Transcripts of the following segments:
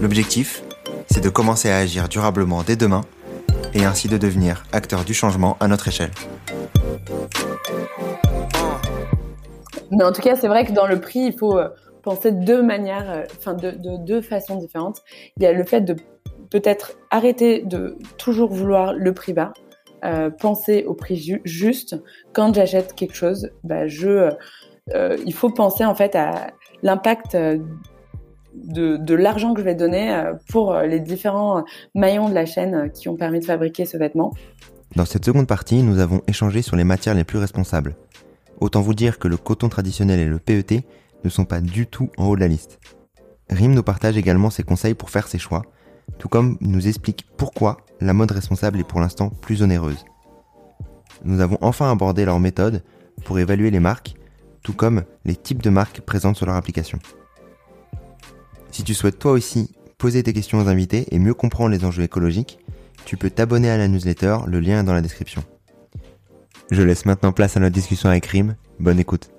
L'objectif, c'est de commencer à agir durablement dès demain et ainsi de devenir acteur du changement à notre échelle. Mais en tout cas, c'est vrai que dans le prix, il faut euh, penser de deux manières, euh, enfin de, deux façons différentes. Il y a le fait de peut-être arrêter de toujours vouloir le prix bas, euh, penser au prix juste. Quand j'achète quelque chose, bah, je, il faut penser en fait à l'impact de, l'argent que je vais donner pour les différents maillons de la chaîne qui ont permis de fabriquer ce vêtement. Dans cette seconde partie, nous avons échangé sur les matières les plus responsables. Autant vous dire que le coton traditionnel et le PET ne sont pas du tout en haut de la liste. Rim nous partage également ses conseils pour faire ses choix, tout comme nous explique pourquoi la mode responsable est pour l'instant plus onéreuse. Nous avons enfin abordé leur méthode pour évaluer les marques, tout comme les types de marques présentes sur leur application. Si tu souhaites toi aussi poser tes questions aux invités et mieux comprendre les enjeux écologiques, tu peux t'abonner à la newsletter, le lien est dans la description. Je laisse maintenant place à notre discussion avec Rim. Bonne écoute.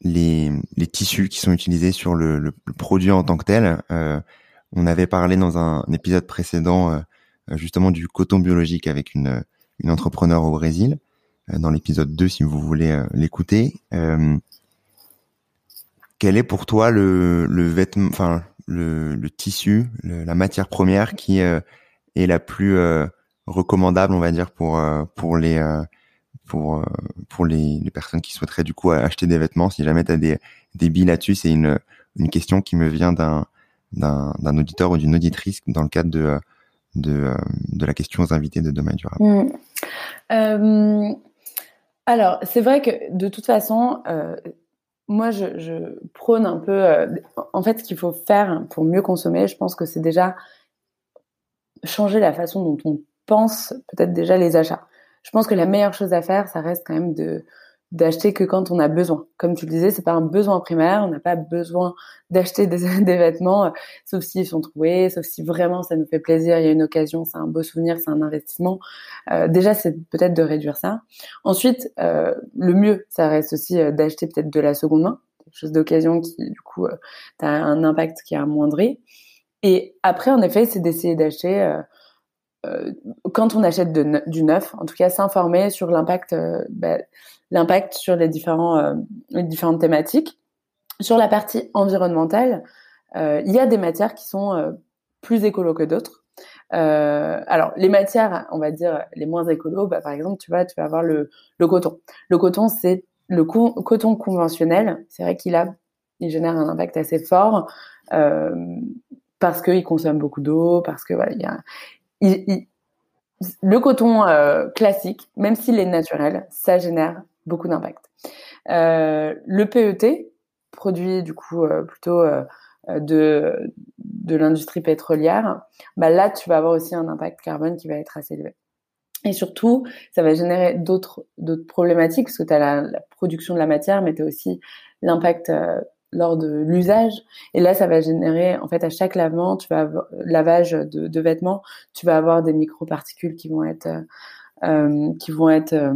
Les, tissus qui sont utilisés sur le, produit en tant que tel, euh, on avait parlé dans un, épisode précédent euh, justement du coton biologique avec une, une entrepreneur au Brésil, euh, dans l'épisode 2 si vous voulez l'écouter. Quel est pour toi le, vêtement, enfin le, tissu, la matière première qui est la plus recommandable, on va dire, pour euh, les euh, euh, personnes qui souhaiteraient du coup acheter des vêtements? Si jamais tu as des des billes là-dessus, c'est une question qui me vient d'un auditeur ou d'une auditrice dans le cadre de la question aux invités de Demain Durable. Mmh. Euh, alors, c'est vrai que de toute façon, euh, moi, je, prône un peu. Euh, en fait, ce qu'il faut faire pour mieux consommer, je pense que c'est déjà changer la façon dont on pense peut-être déjà les achats. Je pense que la meilleure chose à faire, ça reste quand même de d'acheter que quand on a besoin. Comme tu le disais, c'est pas un besoin primaire, on n'a pas besoin d'acheter des, vêtements, euh, sauf s'ils sont troués, sauf si vraiment ça nous fait plaisir, il y a une occasion, c'est un beau souvenir, c'est un investissement. Euh, déjà, c'est peut-être de réduire ça. Ensuite, euh, le mieux, ça reste aussi euh, d'acheter peut-être de la seconde main, quelque chose d'occasion qui, du coup, euh, a un impact qui est amoindri. Et après, en effet, c'est d'essayer d'acheter quand on achète du neuf, en tout cas s'informer sur l'impact, euh, bah, l'impact sur euh, les différentes thématiques. Sur la partie environnementale, il y a des matières qui sont plus écolo que d'autres. alors les matières, on va dire les moins écolo, bah, par exemple, tu vois, tu vas avoir le, le coton. Le coton, c'est le coton conventionnel. C'est vrai qu'il a, il génère un impact assez fort. Euh, parce qu'il consomme beaucoup d'eau, parce que voilà, il le coton euh, classique, même s'il est naturel, ça génère beaucoup d'impact. Euh, le PET, produit du coup euh, plutôt de, de l'industrie pétrolière, bah là tu vas avoir aussi un impact carbone qui va être assez élevé. Et surtout, ça va générer d'autres d'autres problématiques parce que tu as la, production de la matière, mais tu as aussi l'impact lors de l'usage. Et là, ça va générer, en fait, à chaque lavement, tu vas lavage de, vêtements, tu vas avoir des microparticules qui vont être, euh, qui vont être, euh,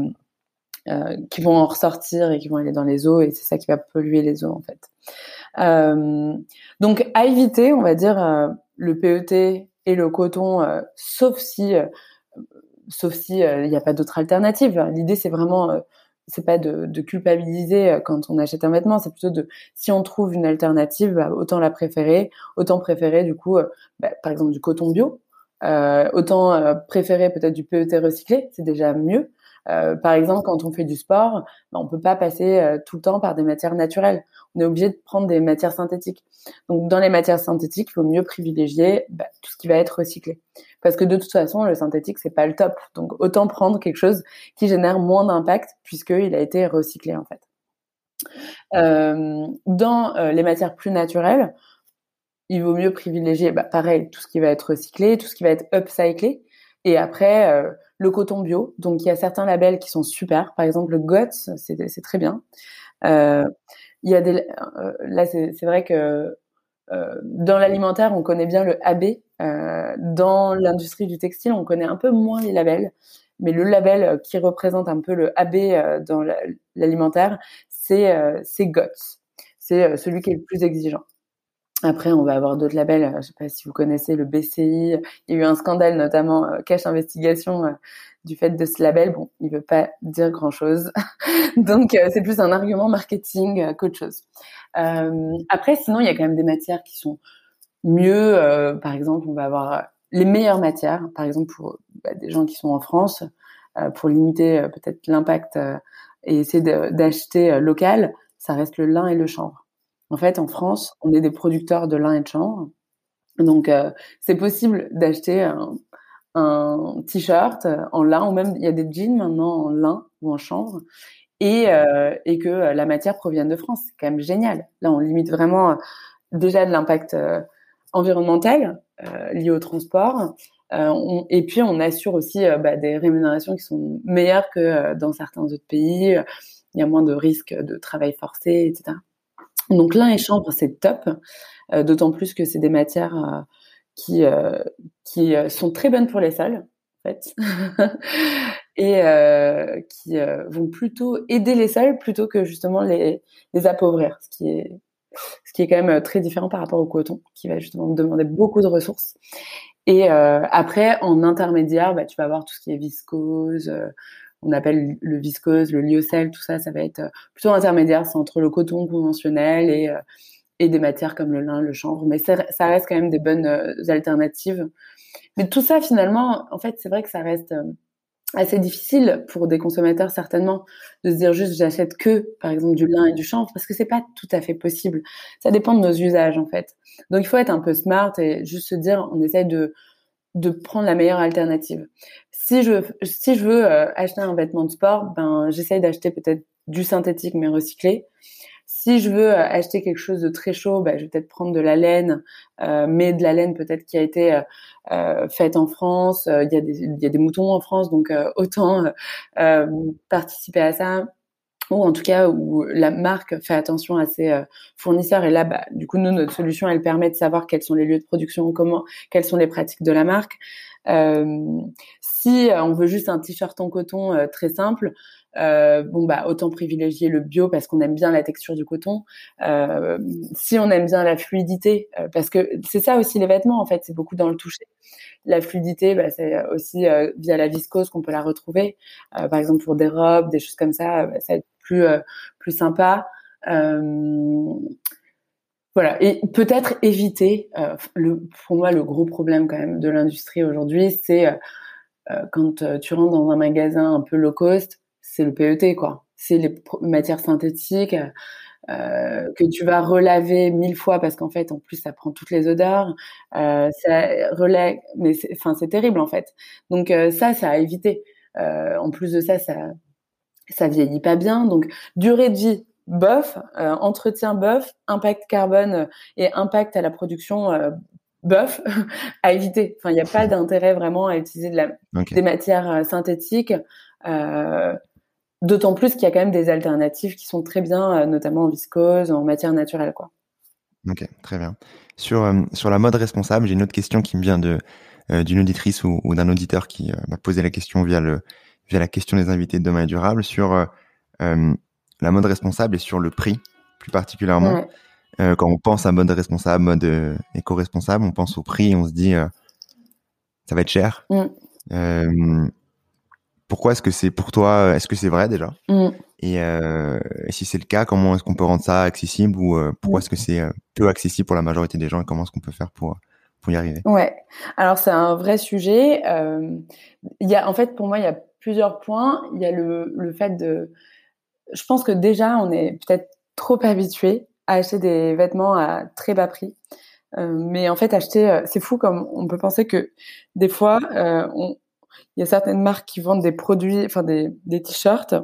euh, qui vont en ressortir et qui vont aller dans les eaux, et c'est ça qui va polluer les eaux, en fait. Euh, donc, à éviter, on va dire, euh, le PET et le coton, sauf si, sauf si il n'y a pas d'autre alternative. L'idée, c'est vraiment c'est pas de, de, culpabiliser euh, quand on achète un vêtement, c'est plutôt de si on trouve une alternative, bah, autant la préférer, autant préférer du coup, euh, bah, par exemple du coton bio, euh, autant euh, préférer peut-être du PET recyclé, c'est déjà mieux. Euh, par exemple, quand on fait du sport, bah, on peut pas passer tout le temps par des matières naturelles. On est obligé de prendre des matières synthétiques. Donc, dans les matières synthétiques, il faut mieux privilégier bah, tout ce qui va être recyclé parce que de toute façon, le synthétique, c'est pas le top. Donc, autant prendre quelque chose qui génère moins d'impact puisqu'il a été recyclé, en fait. dans les matières plus naturelles, il vaut mieux privilégier, bah, pareil, tout ce qui va être recyclé, tout ce qui va être upcyclé. Et après, euh, le coton bio. Donc, il y a certains labels qui sont super. Par exemple, le GOTS, c'est très bien. Euh, il y a des, euh, là, c'est vrai que dans l'alimentaire, on connaît bien le AB. dans l'industrie du textile, on connaît un peu moins les labels. Mais le label qui représente un peu le AB dans l'alimentaire, c'est GOTS. C'est celui qui est le plus exigeant. Après, on va avoir d'autres labels. Euh, je ne sais pas si vous connaissez le BCI. Il y a eu un scandale, notamment euh, cache investigation euh, du fait de ce label. Bon, il veut pas dire grand chose. Donc, c'est plus un argument marketing qu'autre chose. après, sinon, il y a quand même des matières qui sont mieux. par exemple, on va avoir les meilleures matières. Par exemple, pour bah, des gens qui sont en France, pour limiter peut-être l'impact et essayer d'acheter local, ça reste le lin et le chanvre. En fait, en France, on est des producteurs de lin et de chanvre. Donc, euh, c'est possible d'acheter un, t-shirt en lin, ou même il y a des jeans maintenant en lin ou en chanvre, et, euh, et que la matière provienne de France. C'est quand même génial. Là, on limite vraiment euh, déjà de l'impact environnemental lié au transport. et puis, on assure aussi bah, des rémunérations qui sont meilleures que dans certains autres pays. Il y a moins de risques de travail forcé, etc. Donc lin et chanvre, c'est top, euh, d'autant plus que c'est des matières euh, qui, euh, qui sont très bonnes pour les sols, en fait, et qui vont plutôt aider les sols plutôt que justement les, les appauvrir, ce qui est ce qui est quand même très différent par rapport au coton, qui va justement demander beaucoup de ressources. Et après, en intermédiaire, bah, tu vas avoir tout ce qui est viscose, on appelle le viscose, le lyocell, tout ça, ça va être euh, plutôt intermédiaire, c'est entre le coton conventionnel et, euh, et des matières comme le lin, le chanvre, mais ça, reste quand même des bonnes euh, alternatives. Mais tout ça, finalement, en fait, c'est vrai que ça reste assez difficile pour des consommateurs certainement de se dire juste j'achète que par exemple du lin et du chanvre parce que c'est pas tout à fait possible. Ça dépend de nos usages en fait. Donc il faut être un peu smart et juste se dire on essaye de de prendre la meilleure alternative. Si je, si je veux euh, acheter un vêtement de sport, ben, j'essaye d'acheter peut-être du synthétique mais recyclé. Si je veux euh, acheter quelque chose de très chaud, ben, je vais peut-être prendre de la laine, euh, mais de la laine peut-être qui a été euh, faite en France. Il y, a des, il y a des moutons en France, donc autant participer à ça ou en tout cas où la marque fait attention à ses fournisseurs. Et là, bah, du coup, nous, notre solution, elle permet de savoir quels sont les lieux de production, comment, quelles sont les pratiques de la marque. Euh, si on veut juste un t-shirt en coton euh, très simple, euh, bon bah autant privilégier le bio parce qu'on aime bien la texture du coton. Euh, si on aime bien la fluidité, euh, parce que c'est ça aussi les vêtements en fait, c'est beaucoup dans le toucher. La fluidité, bah, c'est aussi via la viscose qu'on peut la retrouver. par exemple pour des robes, des choses comme ça, bah, ça va plus plus sympa. Voilà, et peut-être éviter. le, pour moi, le gros problème quand même de l'industrie aujourd'hui, c'est euh, quand euh, tu rentres dans un magasin un peu low cost, c'est le PET, quoi. C'est les matières synthétiques euh, que tu vas relaver mille fois parce qu'en fait, en plus, ça prend toutes les odeurs. Euh, ça relève, mais c'est terrible en fait. Donc ça, ça a évité. en plus de ça, ça, ça vieillit pas bien. Donc durée de vie bof, entretien bof, impact carbone et impact à la production bof à éviter. Enfin, il n'y a pas d'intérêt vraiment à utiliser de la, des matières euh, synthétiques. Euh, D'autant plus qu'il y a quand même des alternatives qui sont très bien, euh, notamment en viscose, en matière naturelle, quoi. Ok, très bien. Sur euh, sur la mode responsable, j'ai une autre question qui me vient de d'une auditrice ou, d'un auditeur qui m'a posé la question via le via la question des invités de demain et durable sur la mode responsable et sur le prix plus particulièrement. Euh, quand on pense à mode responsable, mode euh, éco-responsable, on pense au prix et on se dit euh, ça va être cher. Mm. pourquoi est-ce que c'est pour toi Est-ce que c'est vrai déjà? Mm. Et si c'est le cas, comment est-ce qu'on peut rendre ça accessible ou pourquoi mm. est-ce que c'est peu accessible pour la majorité des gens et comment est-ce qu'on peut faire pour pour y arriver? Ouais. Alors c'est un vrai sujet. Il y a en fait pour moi il y a plusieurs points. Il y a le le fait de je pense que déjà on est peut-être trop habitué à acheter des vêtements à très bas prix. Euh, mais en fait, acheter, euh, c'est fou comme on peut penser que des fois, euh, il y a certaines marques qui vendent des produits, enfin des, des t-shirts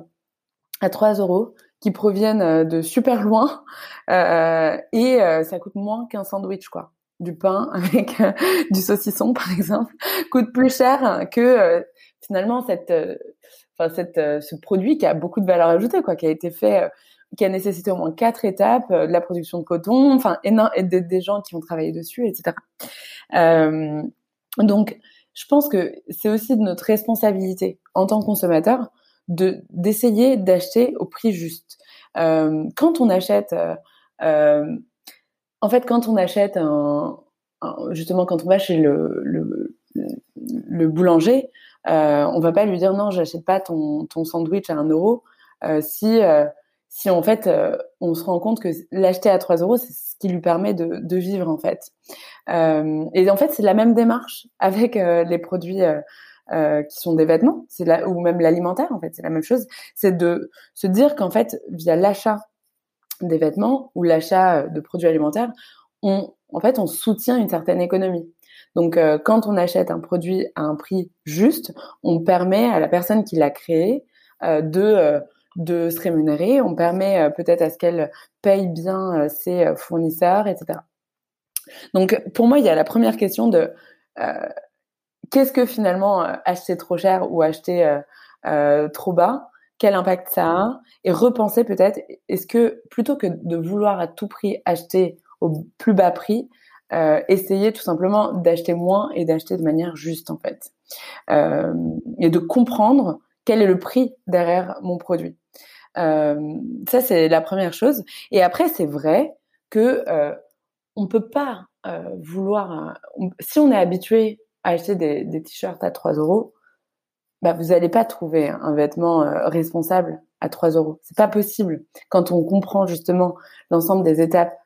à 3 euros qui proviennent de super loin et ça coûte moins qu'un sandwich quoi du pain avec du saucisson par exemple coûte plus cher que finalement cette enfin cette ce produit qui a beaucoup de valeur ajoutée quoi qui a été fait qui a nécessité au moins quatre étapes, de la production de coton, enfin, et des, des gens qui ont travaillé dessus, etc. Euh, donc, je pense que c'est aussi de notre responsabilité en tant que consommateur de d'essayer d'acheter au prix juste. Euh, quand on achète, euh, euh, en fait, quand on achète un, justement quand on va chez le, le boulanger, euh, on va pas lui dire non, j'achète pas ton, sandwich à un euro euh, si si en fait euh, on se rend compte que l'acheter à 3 euros, c'est ce qui lui permet de, vivre en fait. Euh, et en fait, c'est la même démarche avec euh, les produits euh, qui sont des vêtements, c'est ou même l'alimentaire en fait, c'est la même chose. C'est de se dire qu'en fait, via l'achat des vêtements ou l'achat de produits alimentaires, on en fait on soutient une certaine économie. Donc, quand on achète un produit à un prix juste, on permet à la personne qui l'a créé de de se rémunérer, on permet euh, peut-être à ce qu'elle paye bien euh, ses euh, fournisseurs, etc. Donc pour moi, il y a la première question de qu'est-ce que finalement acheter trop cher ou acheter trop bas quel impact ça a et repenser peut-être est-ce que plutôt que de vouloir à tout prix acheter au plus bas prix euh, essayer tout simplement d'acheter moins et d'acheter de manière juste en fait euh, et de comprendre quel est le prix derrière mon produit euh, ça, c'est la première chose. Et après, c'est vrai que euh, on peut pas euh, vouloir. si on est habitué à acheter des, des t-shirts à 3 euros, bah, vous n'allez pas trouver un vêtement responsable à 3 euros. C'est pas possible. Quand on comprend justement l'ensemble des étapes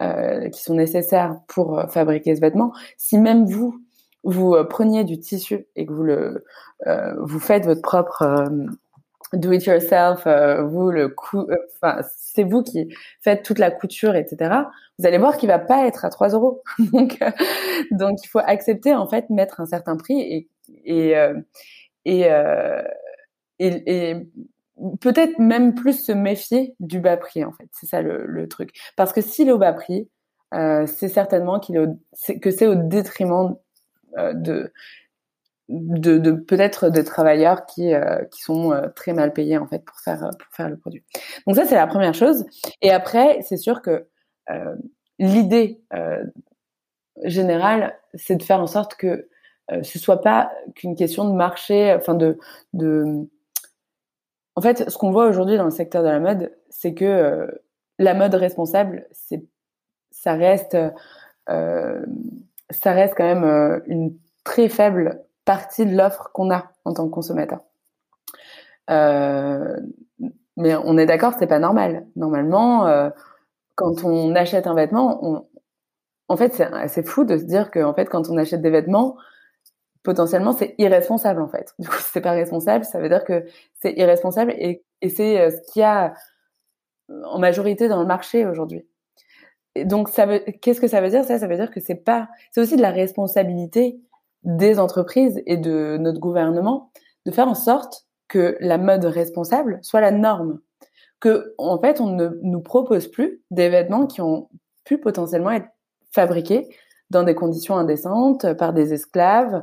euh, qui sont nécessaires pour fabriquer ce vêtement, si même vous vous preniez du tissu et que vous le euh, vous faites votre propre do it yourself, euh, vous le euh, enfin c'est vous qui faites toute la couture, etc. Vous allez voir qu'il va pas être à 3 euros. donc euh, donc il faut accepter en fait mettre un certain prix et et et, et, peut-être même plus se méfier du bas prix en fait. C'est ça le, le, truc. Parce que s'il est au bas prix, c'est certainement qu'il est que c'est au détriment de de, de peut-être des travailleurs qui euh, qui sont euh, très mal payés en fait pour faire pour faire le produit. Donc ça c'est la première chose. Et après c'est sûr que euh, l'idée générale c'est de faire en sorte que ce soit pas qu'une question de marché, enfin de en fait ce qu'on voit aujourd'hui dans le secteur de la mode c'est que la mode responsable c'est ça reste quand même une très faible partie de l'offre qu'on a en tant que consommateur. Euh, mais on est d'accord, c'est pas normal. Normalement, euh, quand on achète un vêtement, en fait, c'est fou de se dire que fait, quand on achète des vêtements, potentiellement, c'est irresponsable en fait. Du coup, c'est pas responsable, ça veut dire que c'est irresponsable et, et c'est euh, ce qu'il y a en majorité dans le marché aujourd'hui. Donc, ça veut, qu'est-ce que ça veut dire Ça, ça veut dire que c'est pas, c'est aussi de la responsabilité des entreprises et de notre gouvernement de faire en sorte que la mode responsable soit la norme. Que, en fait, on ne nous propose plus des vêtements qui ont pu potentiellement être fabriqués dans des conditions indécentes par des esclaves, euh,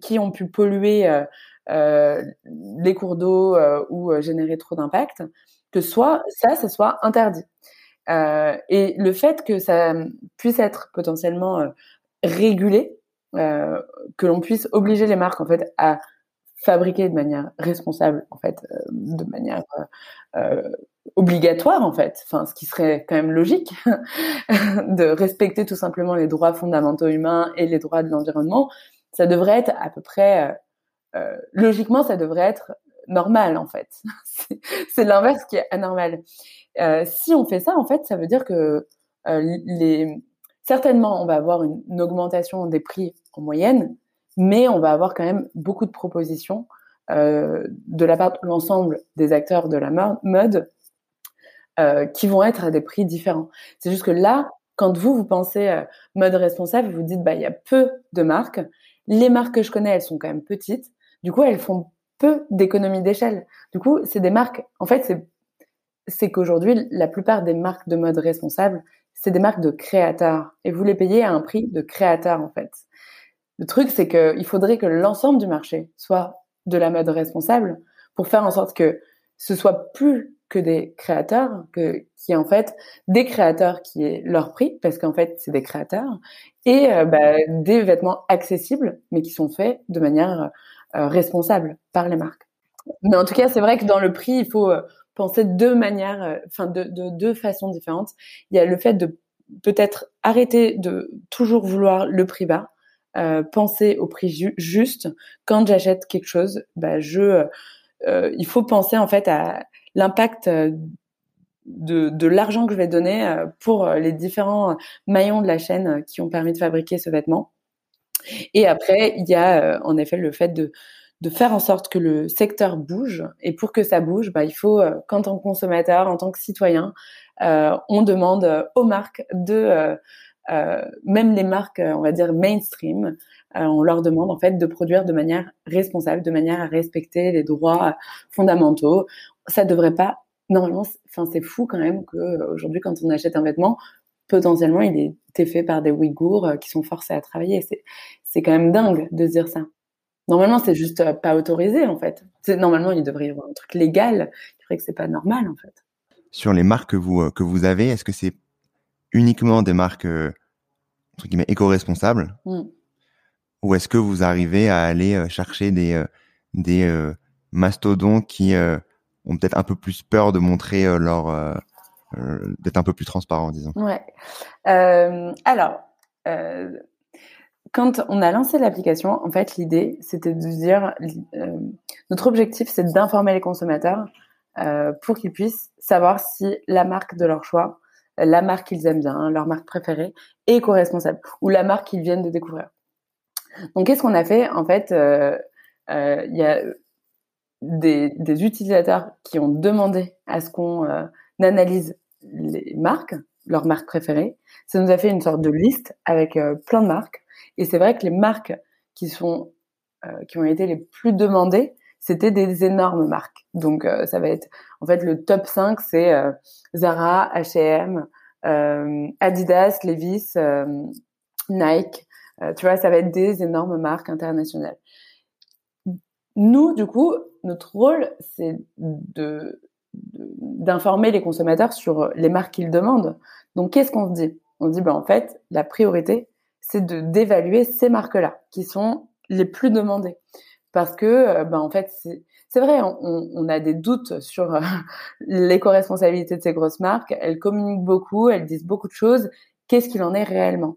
qui ont pu polluer euh, euh les cours d'eau euh, ou euh, générer trop d'impact, que soit ça, ça soit interdit. et le fait que ça puisse être potentiellement régulé, euh, que l'on puisse obliger les marques en fait à fabriquer de manière responsable en fait euh, de manière euh, obligatoire en fait enfin ce qui serait quand même logique de respecter tout simplement les droits fondamentaux humains et les droits de l'environnement ça devrait être à peu près logiquement ça devrait être normal en fait c'est l'inverse qui est anormal si on fait ça en fait ça veut dire que certainement, on va avoir une, augmentation des prix en moyenne, mais on va avoir quand même beaucoup de propositions euh, de la part de l'ensemble des acteurs de la mode euh, qui vont être à des prix différents. C'est juste que là, quand vous, vous pensez euh, mode responsable, vous dites, bah, il y a peu de marques. Les marques que je connais, elles sont quand même petites. Du coup, elles font peu d'économies d'échelle. Du coup, c'est des marques, en fait, c'est qu'aujourd'hui, la plupart des marques de mode responsables, c'est des marques de créateurs. Et vous les payez à un prix de créateur, en fait. Le truc, c'est qu'il faudrait que l'ensemble du marché soit de la mode responsable pour faire en sorte que ce soit plus que des créateurs, que, qui en fait des créateurs qui aient leur prix, parce qu'en fait c'est des créateurs, et euh, bah, des vêtements accessibles, mais qui sont faits de manière euh, responsable par les marques. Mais en tout cas, c'est vrai que dans le prix, il faut euh, penser de deux manières, enfin de, de deux façons différentes. Il y a le fait de peut-être arrêter de toujours vouloir le prix bas, penser au prix juste. Quand j'achète quelque chose, bah, il faut penser en fait à l'impact de, l'argent que je vais donner euh, pour les différents maillons de la chaîne qui ont permis de fabriquer ce vêtement. Et après, il y a en effet le fait de, de faire en sorte que le secteur bouge. Et pour que ça bouge, bah, il faut, qu'en tant que consommateur, en tant que citoyen, euh, on demande aux marques de euh, même les marques, on va dire mainstream, euh, on leur demande en fait de produire de manière responsable, de manière à respecter les droits fondamentaux. Ça devrait pas normalement. Enfin, c'est fou quand même qu'aujourd'hui, quand on achète un vêtement, potentiellement, il est fait par des Ouïghours euh, qui sont forcés à travailler. C'est c'est quand même dingue de dire ça. Normalement, c'est juste pas autorisé en fait. Normalement, il devrait y avoir un truc légal qui ferait que c'est pas normal en fait. Sur les marques que vous que vous avez, est-ce que c'est uniquement des marques euh, entre guillemets éco-responsables mm. ou est-ce que vous arrivez à aller euh, chercher des euh, des mastodons qui ont peut-être un peu plus peur de montrer leur d'être un peu plus transparent disons. Ouais. alors quand on a lancé l'application, en fait, l'idée, c'était de dire, notre objectif, c'est d'informer les consommateurs pour qu'ils puissent savoir si la marque de leur choix la marque qu'ils aiment bien, leur marque préférée, est éco-responsable, ou la marque qu'ils viennent de découvrir. Donc, qu'est-ce qu'on a fait? En fait, euh, euh, il y a des, utilisateurs qui ont demandé à ce qu'on euh, analyse les marques, leurs marques préférées. Ça nous a fait une sorte de liste avec plein de marques. Et c'est vrai que les marques qui sont qui ont été les plus demandées, c'était des énormes marques. Donc euh, ça va être en fait le top 5 c'est euh, Zara, H&M, Adidas, Levi's, Nike. tu vois, ça va être des énormes marques internationales. Nous, du coup, notre rôle, c'est de d'informer les consommateurs sur les marques qu'ils demandent. Donc, qu'est-ce qu'on se dit? On se dit, ben, en fait, la priorité, c'est d'évaluer ces marques-là, qui sont les plus demandées parce que, euh, ben, en fait, c'est vrai, on, on, a des doutes sur euh, l'éco-responsabilité de ces grosses marques. Elles communiquent beaucoup, elles disent beaucoup de choses. Qu'est-ce qu'il en est réellement?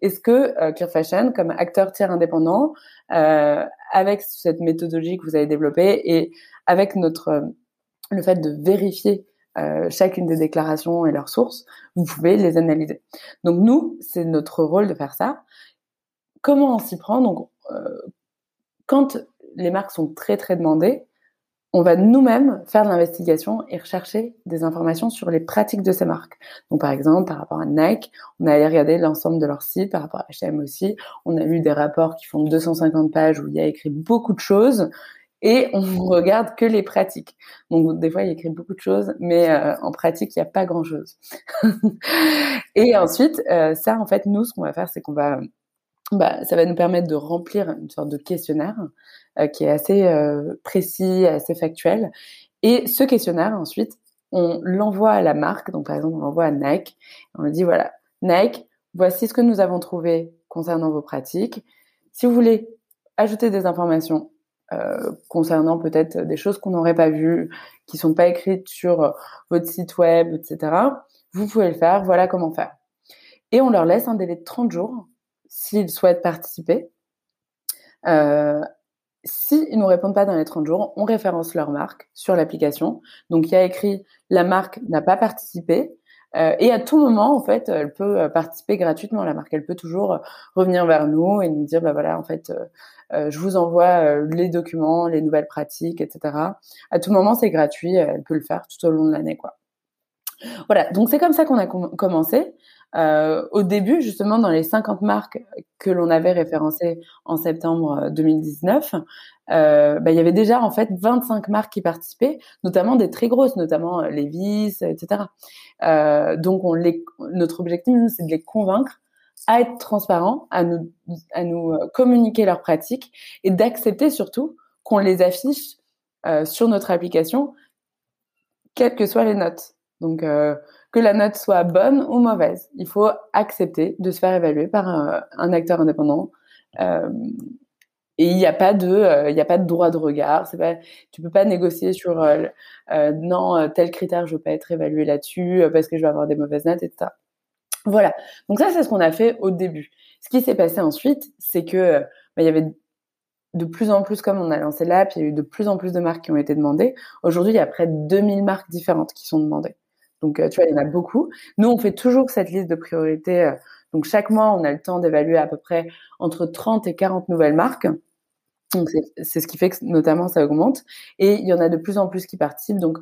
Est-ce que euh, Fashion, comme acteur tiers indépendant, euh, avec cette méthodologie que vous avez développée et avec notre le fait de vérifier euh, chacune des déclarations et leurs sources, vous pouvez les analyser. Donc nous, c'est notre rôle de faire ça. Comment on s'y prend? Donc quand les marques sont très très demandées, on va nous-mêmes faire de l'investigation et rechercher des informations sur les pratiques de ces marques. Donc par exemple, par rapport à Nike, on a allé regarder l'ensemble de leur site, par rapport à H&M aussi, on a lu des rapports qui font 250 pages où il y a écrit beaucoup de choses et on regarde que les pratiques. Donc des fois il y a écrit beaucoup de choses, mais euh, en pratique il n'y a pas grand-chose. et ensuite, euh, ça en fait nous ce qu'on va faire c'est qu'on va bah, ça va nous permettre de remplir une sorte de questionnaire euh, qui est assez euh, précis, assez factuel. Et ce questionnaire, ensuite, on l'envoie à la marque. Donc, par exemple, on l'envoie à Nike. On lui dit, voilà, Nike, voici ce que nous avons trouvé concernant vos pratiques. Si vous voulez ajouter des informations euh, concernant peut-être des choses qu'on n'aurait pas vues, qui sont pas écrites sur votre site web, etc., vous pouvez le faire. Voilà comment faire. Et on leur laisse un délai de 30 jours s'ils souhaitent participer. Euh, S'ils ne nous répondent pas dans les 30 jours, on référence leur marque sur l'application. Donc, il y a écrit la marque n'a pas participé. Euh, et à tout moment, en fait, elle peut euh, participer gratuitement. La marque, elle peut toujours euh, revenir vers nous et nous dire, bah voilà, en fait, euh, je vous envoie les documents, les nouvelles pratiques, etc. À tout moment, c'est gratuit. Elle peut le faire tout au long de l'année, quoi. Voilà. Donc c'est comme ça qu'on a commencé. Euh, au début, justement, dans les 50 marques que l'on avait référencées en septembre 2019, euh, bah, il y avait déjà en fait 25 marques qui participaient, notamment des très grosses, notamment Levi's, etc. Euh, donc, on les, notre objectif, c'est de les convaincre à être transparents, à nous, à nous communiquer leurs pratiques et d'accepter surtout qu'on les affiche euh, sur notre application, quelles que soient les notes. Donc, euh, que la note soit bonne ou mauvaise, il faut accepter de se faire évaluer par un, acteur indépendant. Euh, et il n'y a pas de, il a pas de droit de regard. C'est pas, tu peux pas négocier sur non tel critère je veux pas être évalué là-dessus parce que je vais avoir des mauvaises notes, etc. Voilà. Donc ça c'est ce qu'on a fait au début. Ce qui s'est passé ensuite, c'est que bah, il y avait de plus en plus, comme on a lancé l'app, il y a eu de plus en plus de marques qui ont été demandées. Aujourd'hui, il y a près de 2000 marques différentes qui sont demandées. Donc, euh, tu vois, il y en a beaucoup. Nous, on fait toujours cette liste de priorités. Euh, donc, chaque mois, on a le temps d'évaluer à peu près entre 30 et 40 nouvelles marques. Donc, c'est ce qui fait que, notamment, ça augmente. Et il y en a de plus en plus qui participent. Donc,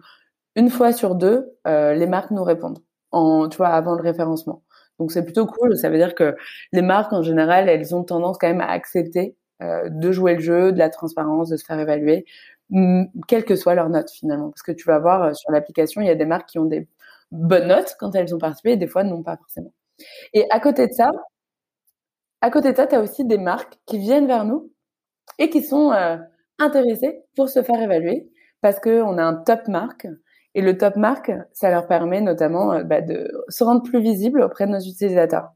une fois sur deux, euh, les marques nous répondent, en, tu vois, avant le référencement. Donc, c'est plutôt cool. Ça veut dire que les marques, en général, elles ont tendance quand même à accepter de jouer le jeu, de la transparence, de se faire évaluer, quelle que soit leur note finalement. Parce que tu vas voir sur l'application, il y a des marques qui ont des bonnes notes quand elles ont participé et des fois non pas forcément. Et à côté de ça, à côté de ça, tu as aussi des marques qui viennent vers nous et qui sont euh, intéressées pour se faire évaluer parce qu'on a un top marque et le top marque, ça leur permet notamment bah, de se rendre plus visible auprès de nos utilisateurs.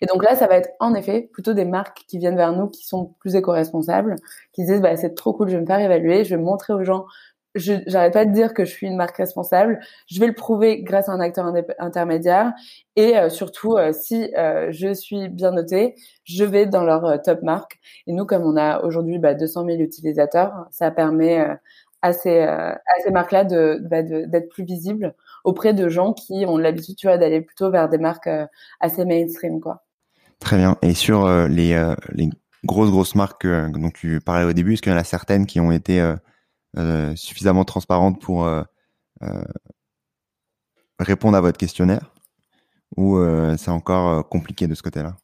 Et donc là, ça va être en effet plutôt des marques qui viennent vers nous qui sont plus éco-responsables, qui disent bah, c'est trop cool, je vais me faire évaluer, je vais montrer aux gens. Je j'arrête pas de dire que je suis une marque responsable. Je vais le prouver grâce à un acteur intermédiaire et euh, surtout euh, si euh, je suis bien notée, je vais dans leur top marque. Et nous, comme on a aujourd'hui bah, 200 000 utilisateurs, ça permet à ces, à ces marques-là bah, d'être plus visibles auprès de gens qui ont l'habitude, d'aller plutôt vers des marques assez mainstream. Très bien. Et sur les, les grosses grosses marques dont tu parlais au début, est-ce qu'il y en a certaines qui ont été suffisamment transparentes pour répondre à votre questionnaire ou c'est encore compliqué de ce côté-là?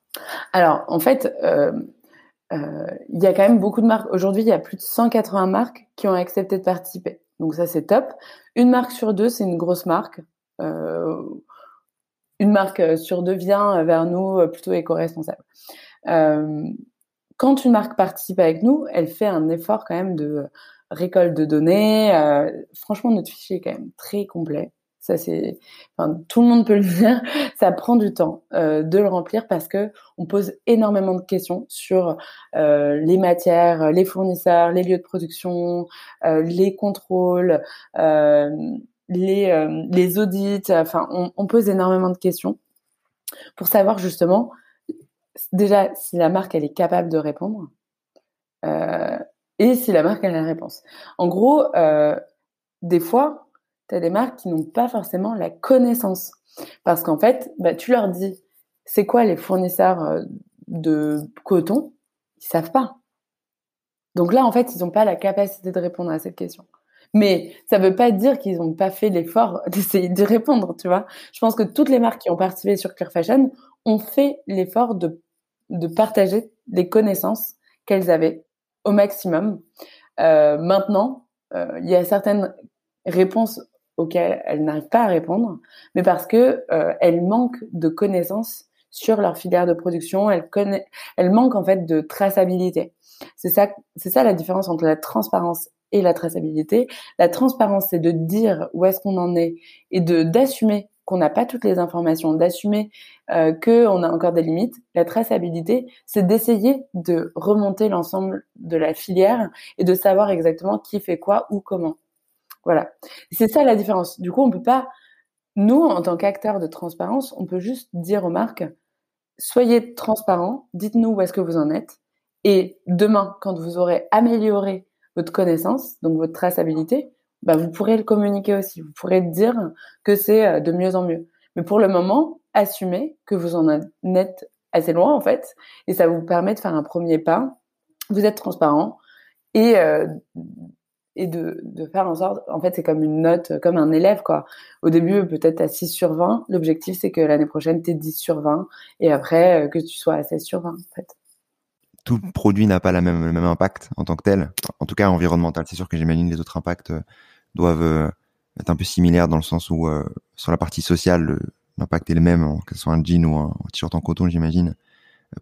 Alors, en fait, il y a quand même beaucoup de marques. Aujourd'hui, il y a plus de 180 marques qui ont accepté de participer. Donc ça, c'est top. Une marque sur deux, c'est une grosse marque. Euh, une marque sur deux vient vers nous euh, plutôt éco-responsable. Euh, quand une marque participe avec nous, elle fait un effort quand même de récolte de données. franchement, notre fichier est quand même très complet. Ça c'est, enfin, tout le monde peut le dire. Ça prend du temps euh, de le remplir parce que on pose énormément de questions sur euh, les matières, les fournisseurs, les lieux de production, euh, les contrôles, euh, les euh, les audits. Enfin, on, on, pose énormément de questions pour savoir justement déjà si la marque elle est capable de répondre euh, et si la marque a la réponse. En gros, des fois tu des marques qui n'ont pas forcément la connaissance. Parce qu'en fait, bah, tu leur dis, c'est quoi les fournisseurs euh, de coton? Ils savent pas. Donc là, en fait, ils n'ont pas la capacité de répondre à cette question. Mais ça ne veut pas dire qu'ils n'ont pas fait l'effort d'essayer de répondre, tu vois. Je pense que toutes les marques qui ont participé sur Clear Fashion ont fait l'effort de, de partager les connaissances qu'elles avaient au maximum. Euh, maintenant, euh, il y a certaines réponses auxquelles elles n'arrivent pas à répondre, mais parce que euh, elles manquent de connaissances sur leur filière de production, elles, elles manquent en fait de traçabilité. C'est ça, ça la différence entre la transparence et la traçabilité. La transparence, c'est de dire où est-ce qu'on en est et de d'assumer qu'on n'a pas toutes les informations, d'assumer euh, qu'on a encore des limites. La traçabilité, c'est d'essayer de remonter l'ensemble de la filière et de savoir exactement qui fait quoi ou comment. Voilà. C'est ça la différence. Du coup, on peut pas, nous, en tant qu'acteurs de transparence, on peut juste dire aux marques, soyez transparents, dites-nous où est-ce que vous en êtes. Et demain, quand vous aurez amélioré votre connaissance, donc votre traçabilité, bah, vous pourrez le communiquer aussi. Vous pourrez dire que c'est euh, de mieux en mieux. Mais pour le moment, assumez que vous en êtes assez loin, en fait, et ça vous permet de faire un premier pas. Vous êtes transparent et euh, et de, faire en sorte, en fait, c'est comme une note, comme un élève, quoi. Au début, peut-être à 6 sur 20. L'objectif, c'est que l'année prochaine, tu 10 sur 20 et après, que tu sois à 16 sur 20, en fait. Tout produit n'a pas la même, le même impact en tant que tel, en tout cas environnemental. C'est sûr que j'imagine les autres impacts doivent être un peu similaires dans le sens où, sur la partie sociale, l'impact est le même, que ce soit un jean ou un t-shirt en coton, j'imagine.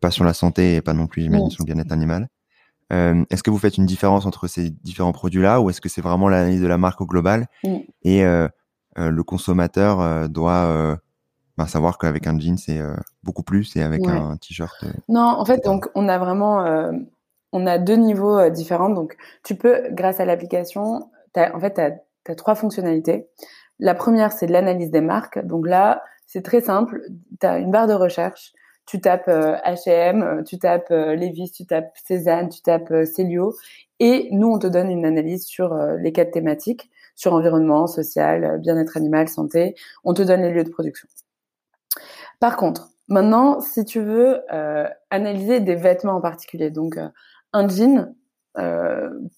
Pas sur la santé et pas non plus, j'imagine, sur le bien-être animal. Euh, est-ce que vous faites une différence entre ces différents produits-là ou est-ce que c'est vraiment l'analyse de la marque au global et euh, euh, le consommateur euh, doit euh, bah, savoir qu'avec un jean c'est beaucoup plus et avec un t-shirt Non, en fait, donc on a vraiment on a deux niveaux différents. Donc tu peux, grâce à l'application, en fait, tu as, trois fonctionnalités. La première, c'est l'analyse des marques. Donc là, c'est très simple. Tu as une barre de recherche tu tapes H&M, tu tapes euh, Levi's, tu tapes Cézanne, tu tapes Célio, et nous on te donne une analyse sur les quatre thématiques, sur environnement, social, bien-être animal, santé. On te donne les lieux de production. Par contre, maintenant, si tu veux analyser des vêtements en particulier, donc un jean,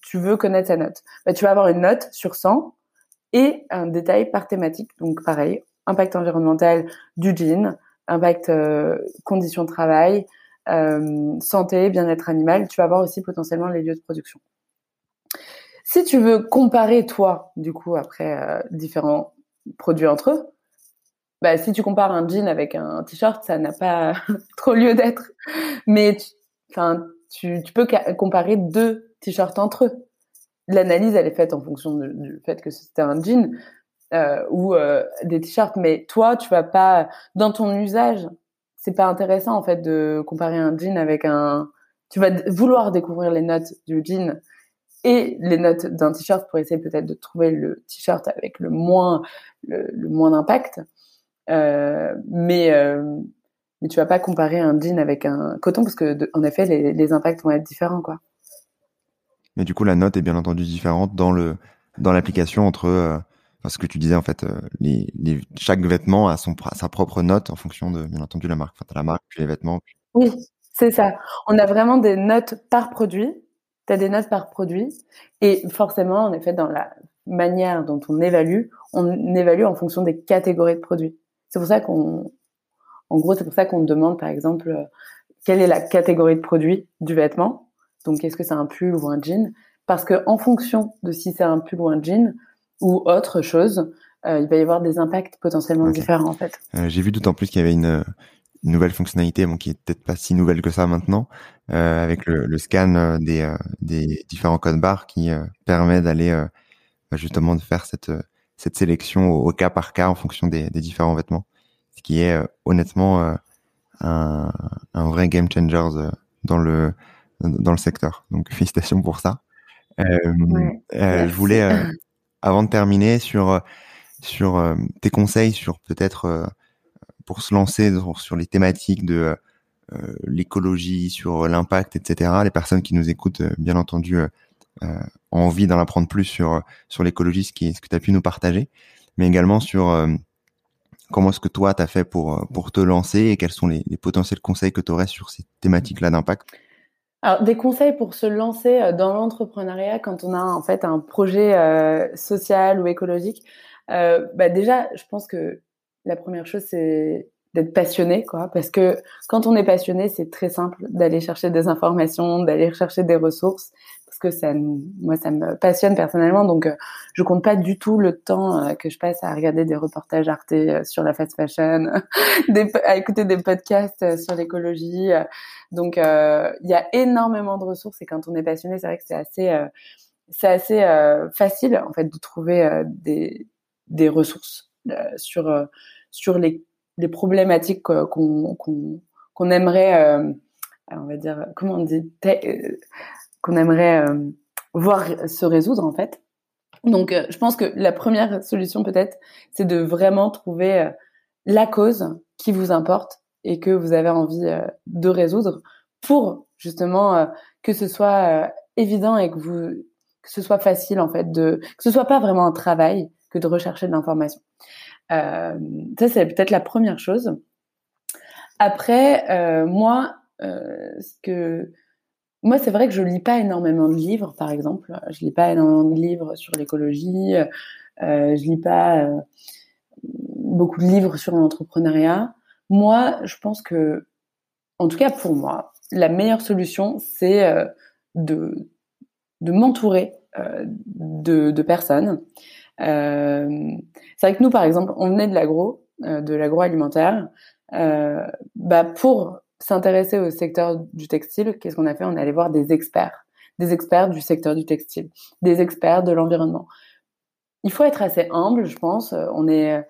tu veux connaître sa note, bah, tu vas avoir une note sur 100 et un détail par thématique. Donc pareil, impact environnemental du jean, impact euh, conditions de travail, euh, santé, bien-être animal, tu vas voir aussi potentiellement les lieux de production. Si tu veux comparer toi, du coup, après euh, différents produits entre eux, bah, si tu compares un jean avec un t-shirt, ça n'a pas trop lieu d'être. Mais tu, tu, peux comparer deux t-shirts entre eux. L'analyse, elle est faite en fonction du fait que c'était un jean, euh, ou euh, des t-shirts, mais toi, tu vas pas dans ton usage. C'est pas intéressant en fait de comparer un jean avec un. Tu vas vouloir découvrir les notes du jean et les notes d'un t-shirt pour essayer peut-être de trouver le t-shirt avec le moins le, moins d'impact. Euh, mais euh, mais tu vas pas comparer un jean avec un coton parce que en effet les, les impacts vont être différents quoi. Mais du coup la note est bien entendu différente dans le dans l'application entre parce que tu disais en fait, euh, chaque vêtement a son sa propre note en fonction de bien entendu la marque. Enfin, t'as la marque puis les vêtements. Oui, c'est ça. On a vraiment des notes par produit. Tu as des notes par produit et forcément, en effet, dans la manière dont on évalue, on évalue en fonction des catégories de produits. C'est pour ça qu'on, en gros, c'est pour ça qu'on demande par exemple euh, quelle est la catégorie de produit du vêtement. Donc, est-ce que c'est un pull ou un jean? Parce que en fonction de si c'est un pull ou un jean, ou autre chose, euh, il va y avoir des impacts potentiellement différents en fait. Euh, J'ai vu d'autant plus qu'il y avait une, une, nouvelle fonctionnalité, bon, qui est peut-être pas si nouvelle que ça maintenant, euh, avec le, le scan euh, des, euh, des, différents codes barres qui permet d'aller bah, justement de faire cette, cette sélection au, cas par cas en fonction des, des différents vêtements, ce qui est honnêtement un, un, vrai game changer dans le dans le secteur. Donc félicitations pour ça. je voulais avant de terminer sur euh, sur euh, tes conseils sur peut-être euh, pour se lancer sur, les thématiques de l'écologie, sur l'impact, etc. Les personnes qui nous écoutent, bien entendu, ont envie d'en apprendre plus sur sur l'écologie, ce qui ce que tu as pu nous partager, mais également sur comment est-ce que toi tu as fait pour pour te lancer et quels sont les, les potentiels conseils que tu aurais sur ces thématiques-là d'impact? Alors, des conseils pour se lancer euh, dans l'entrepreneuriat quand on a en fait un projet euh, social ou écologique. Euh, bah déjà, je pense que la première chose, c'est d'être passionné, quoi. Parce que quand on est passionné, c'est très simple d'aller chercher des informations, d'aller chercher des ressources que ça, moi, ça me passionne personnellement. Donc, euh, je compte pas du tout le temps euh, que je passe à regarder des reportages Arte euh, sur la fast fashion, à écouter des podcasts sur l'écologie. Donc, il y a énormément de ressources et quand on est passionné, c'est vrai que c'est assez, c'est assez facile en fait de trouver des, des ressources sur sur les, les problématiques qu'on qu'on qu'on aimerait, on va dire, comment on dit, qu'on aimerait euh, voir se résoudre en fait. Donc, euh, je pense que la première solution peut-être, c'est de vraiment trouver euh, la cause qui vous importe et que vous avez envie de résoudre pour justement que ce soit évident et que vous que ce soit facile en fait de que ce soit pas vraiment un travail que de rechercher de l'information. Euh, ça c'est peut-être la première chose. Après, euh, moi, euh, ce que moi, c'est vrai que je lis pas énormément de livres, par exemple. Je lis pas énormément de livres sur l'écologie. Euh, je lis pas euh, beaucoup de livres sur l'entrepreneuriat. Moi, je pense que, en tout cas pour moi, la meilleure solution, c'est euh, de, de m'entourer euh, de, personnes. C'est vrai que nous, par exemple, on venait de l'agro, de l'agroalimentaire. bah pour s'intéresser au secteur du textile, qu'est-ce qu'on a fait? On est allé voir des experts, des experts du secteur du textile, des experts de l'environnement. Il faut être assez humble, je pense. On est,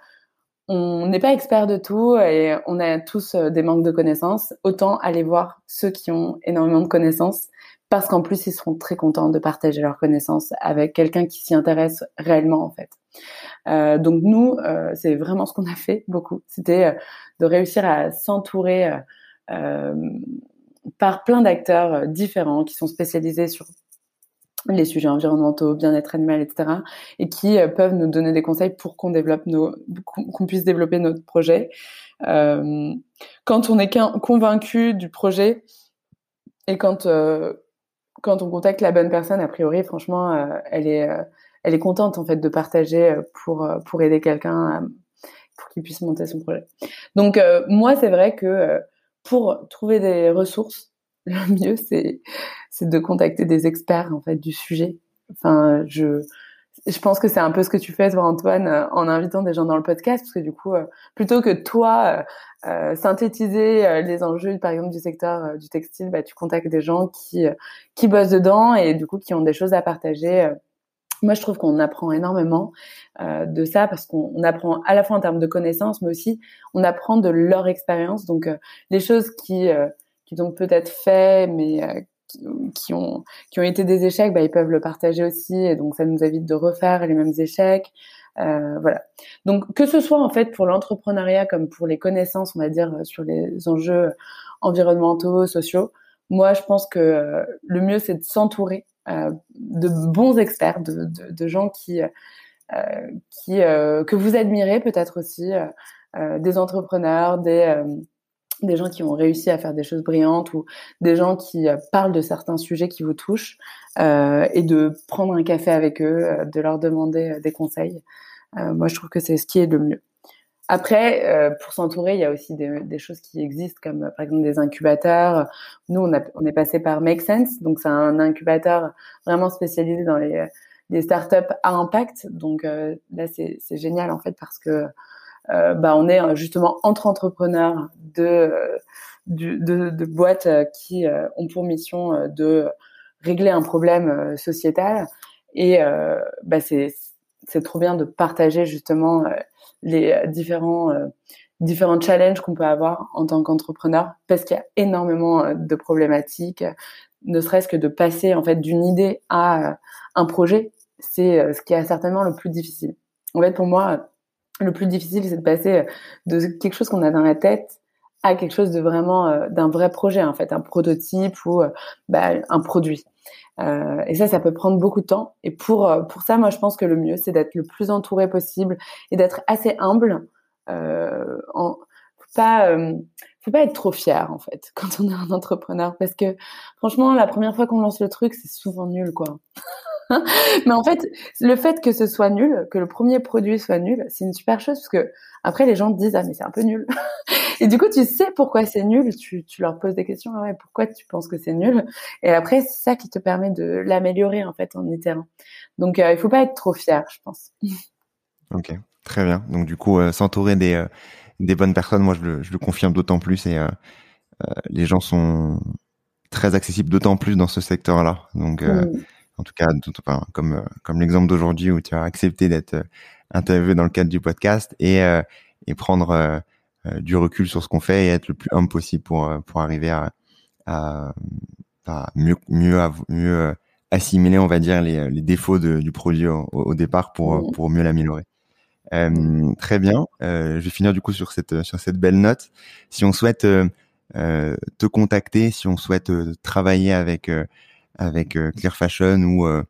on n'est pas expert de tout et on a tous euh, des manques de connaissances. Autant aller voir ceux qui ont énormément de connaissances parce qu'en plus ils seront très contents de partager leurs connaissances avec quelqu'un qui s'y intéresse réellement en fait. Euh, donc nous, euh, c'est vraiment ce qu'on a fait beaucoup. C'était euh, de réussir à s'entourer euh, par plein d'acteurs différents qui sont spécialisés sur les sujets environnementaux, bien-être animal, etc., et qui euh, peuvent nous donner des conseils pour qu'on développe nos, qu'on puisse développer notre projet. Euh, quand on est convaincu du projet et quand euh, quand on contacte la bonne personne, a priori, franchement, euh, elle est euh, elle est contente en fait de partager pour pour aider quelqu'un pour qu'il puisse monter son projet. Donc moi, c'est vrai que pour trouver des ressources, le mieux c'est c'est de contacter des experts en fait du sujet. Enfin, je je pense que c'est un peu ce que tu fais, toi, Antoine, euh, en invitant des gens dans le podcast, parce que du coup, euh, plutôt que toi euh, synthétiser les enjeux, par exemple, du secteur du textile, bah, tu contactes des gens qui qui bossent dedans et du coup qui ont des choses à partager. Moi, je trouve qu'on apprend énormément de ça parce qu'on apprend à la fois en termes de connaissances, mais aussi on apprend de leur expérience. Donc, les choses qui qui ont peut-être fait, mais qui, ont qui ont été des échecs, bah, ils peuvent le partager aussi, et donc ça nous évite de refaire les mêmes échecs. Euh, voilà. Donc que ce soit en fait pour l'entrepreneuriat comme pour les connaissances, on va dire sur les enjeux environnementaux, sociaux, moi je pense que euh, le mieux c'est de s'entourer euh, de bons experts, de, de, de gens qui euh, qui euh, que vous admirez peut-être aussi, des entrepreneurs, des des gens qui ont réussi à faire des choses brillantes ou des gens qui euh, parlent de certains sujets qui vous touchent euh, et de prendre un café avec eux, euh, de leur demander des conseils. moi, je trouve que c'est ce qui est le mieux. Après, pour s'entourer, il y a aussi des, des, choses qui existent, comme par exemple des incubateurs. Nous, on, a, on est passé par Make Sense, donc c'est un incubateur vraiment spécialisé dans les, les startups à impact. Donc là, c'est génial en fait parce que euh, bah, on est euh, justement entre entrepreneurs de, euh, de, de, boîtes qui ont pour mission de régler un problème sociétal. Et bah, c'est trop bien de partager justement les différents différents challenges qu'on peut avoir en tant qu'entrepreneur parce qu'il y a énormément de problématiques ne serait-ce que de passer en fait d'une idée à un projet c'est ce qui est certainement le plus difficile. En fait pour moi le plus difficile, c'est de passer euh, de quelque chose qu'on a dans la tête à quelque chose de vraiment euh, d'un vrai projet en fait, un prototype ou euh, bah, un produit. Euh, et ça, ça peut prendre beaucoup de temps. Et pour pour ça, moi, je pense que le mieux, c'est d'être le plus entouré possible et d'être assez humble. Euh, en, faut pas faut pas être trop fier en fait quand on est un entrepreneur parce que franchement, la première fois qu'on lance le truc, c'est souvent nul quoi. mais en fait, le fait que ce soit nul, que le premier produit soit nul, c'est une super chose parce que après les gens te disent ah mais c'est un peu nul. et du coup tu sais pourquoi c'est nul, tu, tu leur poses des questions ah ouais pourquoi tu penses que c'est nul? Et après c'est ça qui te permet de l'améliorer en fait en itérant. Donc euh, il faut pas être trop fier, je pense. ok, très bien. Donc du coup euh, s'entourer des euh, des bonnes personnes, moi je le, je le confirme d'autant plus et euh, les gens sont très accessibles d'autant plus dans ce secteur-là. Donc mm en tout cas, comme euh, comme l'exemple d'aujourd'hui où tu as accepté d'être euh, interviewé dans le cadre du podcast et euh, et prendre du recul sur ce qu'on fait et être le plus humble possible pour pour arriver à, à, mieux mieux mieux assimiler, on va dire, les, les défauts de, du produit au, au départ pour mmh. pour mieux l'améliorer. Euh, très bien. Euh, je vais finir du coup sur cette sur cette belle note. Si on souhaite euh, te contacter, si on souhaite travailler avec avec euh, Clear Fashion ou euh,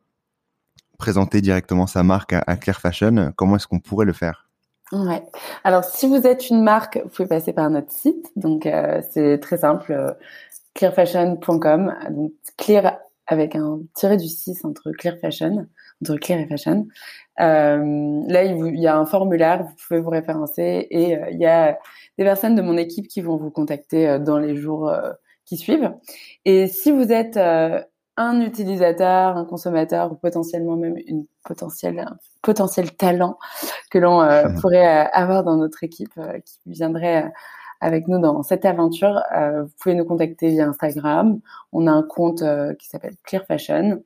présenter directement sa marque à, Clear Fashion, comment est-ce qu'on pourrait le faire? Ouais. Alors, si vous êtes une marque, vous pouvez passer par notre site. Donc, euh, c'est très simple. clearfashion.com, donc clear avec un tiré du 6 entre clear fashion, entre clear et fashion. Là, il, y a un formulaire, vous pouvez vous référencer et il y a des personnes de mon équipe qui vont vous contacter dans les jours qui suivent. Et si vous êtes un utilisateur, un consommateur ou potentiellement même une potentielle, un potentiel talent que l'on mmh. pourrait avoir dans notre équipe qui viendrait avec nous dans cette aventure, euh, vous pouvez nous contacter via Instagram. On a un compte euh, qui s'appelle Clear Fashion.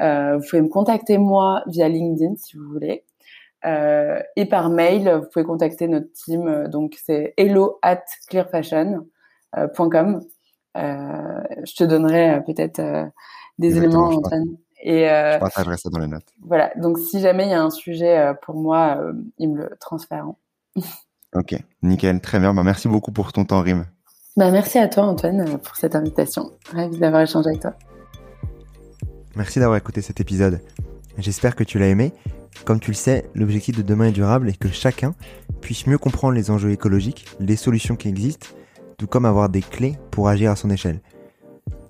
Euh, vous pouvez me contacter moi via LinkedIn si vous voulez. et par mail, vous pouvez contacter notre team. donc c'est hello at clearfashion.com. je te donnerai peut-être des éléments, Antoine. Et je partagerai ça dans les notes. Voilà. Donc si jamais il y a un sujet pour moi, ils me le transfèrent. Ok, nickel, très bien. Bah, merci beaucoup pour ton temps, Rim. Bah, merci à toi, Antoine, pour cette invitation. Ravi d'avoir échangé avec toi. Merci d'avoir écouté cet épisode. J'espère que tu l'as aimé. Comme tu le sais, l'objectif de demain est durable et que chacun puisse mieux comprendre les enjeux écologiques, les solutions qui existent, tout comme avoir des clés pour agir à son échelle.